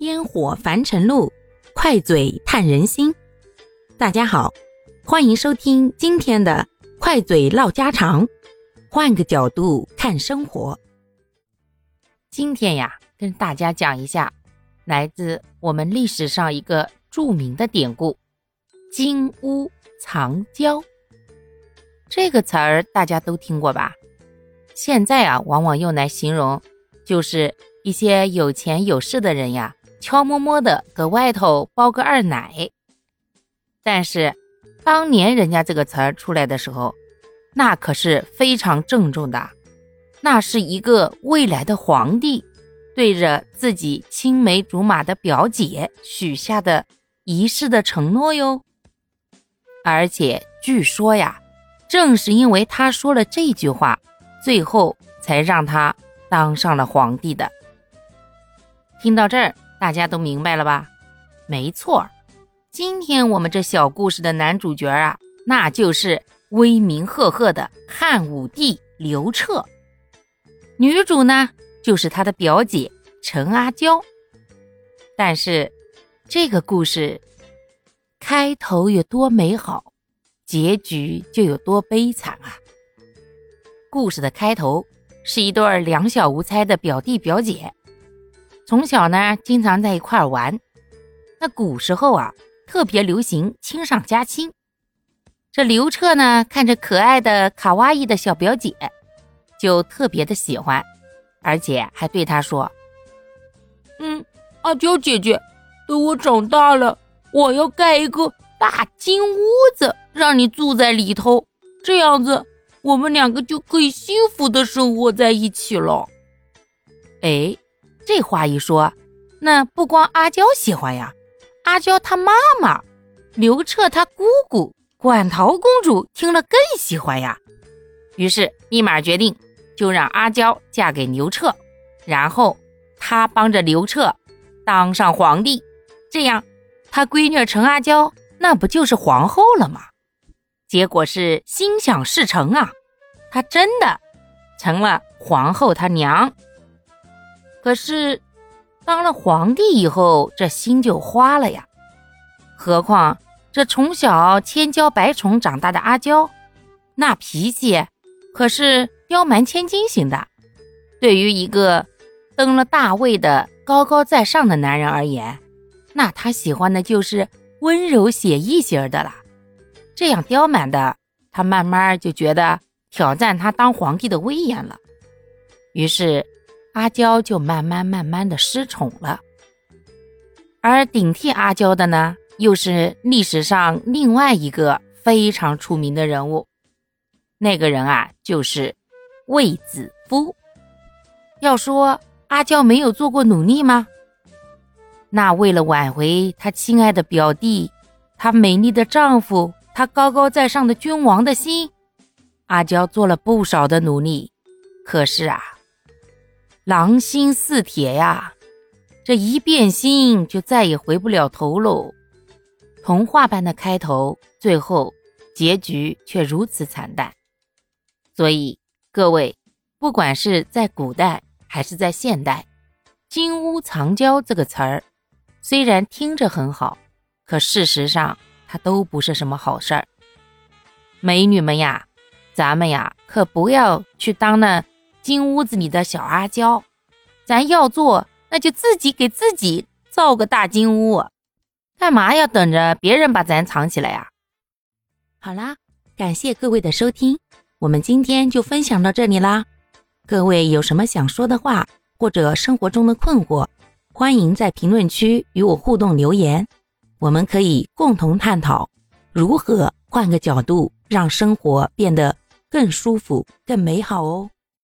烟火凡尘路，快嘴探人心。大家好，欢迎收听今天的快嘴唠家常，换个角度看生活。今天呀，跟大家讲一下来自我们历史上一个著名的典故“金屋藏娇”。这个词儿大家都听过吧？现在啊，往往用来形容就是一些有钱有势的人呀。悄摸摸的搁外头包个二奶，但是当年人家这个词儿出来的时候，那可是非常郑重的，那是一个未来的皇帝对着自己青梅竹马的表姐许下的仪式的承诺哟。而且据说呀，正是因为他说了这句话，最后才让他当上了皇帝的。听到这儿。大家都明白了吧？没错，今天我们这小故事的男主角啊，那就是威名赫赫的汉武帝刘彻。女主呢，就是他的表姐陈阿娇。但是，这个故事开头有多美好，结局就有多悲惨啊！故事的开头是一对两小无猜的表弟表姐。从小呢，经常在一块儿玩。那古时候啊，特别流行亲上加亲。这刘彻呢，看着可爱的卡哇伊的小表姐，就特别的喜欢，而且还对她说：“嗯，阿娇姐姐，等我长大了，我要盖一个大金屋子，让你住在里头，这样子我们两个就可以幸福的生活在一起了。”哎。这话一说，那不光阿娇喜欢呀，阿娇她妈妈刘彻他姑姑馆陶公主听了更喜欢呀，于是立马决定就让阿娇嫁给刘彻，然后他帮着刘彻当上皇帝，这样他闺女陈阿娇那不就是皇后了吗？结果是心想事成啊，她真的成了皇后她娘。可是，当了皇帝以后，这心就花了呀。何况这从小千娇百宠长大的阿娇，那脾气可是刁蛮千金型的。对于一个登了大位的高高在上的男人而言，那他喜欢的就是温柔写意型的了。这样刁蛮的，他慢慢就觉得挑战他当皇帝的威严了。于是。阿娇就慢慢慢慢的失宠了，而顶替阿娇的呢，又是历史上另外一个非常出名的人物，那个人啊，就是卫子夫。要说阿娇没有做过努力吗？那为了挽回她亲爱的表弟，她美丽的丈夫，她高高在上的君王的心，阿娇做了不少的努力。可是啊。狼心似铁呀，这一变心就再也回不了头喽。童话般的开头，最后结局却如此惨淡。所以各位，不管是在古代还是在现代，“金屋藏娇”这个词儿，虽然听着很好，可事实上它都不是什么好事儿。美女们呀，咱们呀可不要去当那。金屋子里的小阿娇，咱要做那就自己给自己造个大金屋，干嘛要等着别人把咱藏起来呀？好啦，感谢各位的收听，我们今天就分享到这里啦。各位有什么想说的话，或者生活中的困惑，欢迎在评论区与我互动留言，我们可以共同探讨如何换个角度让生活变得更舒服、更美好哦。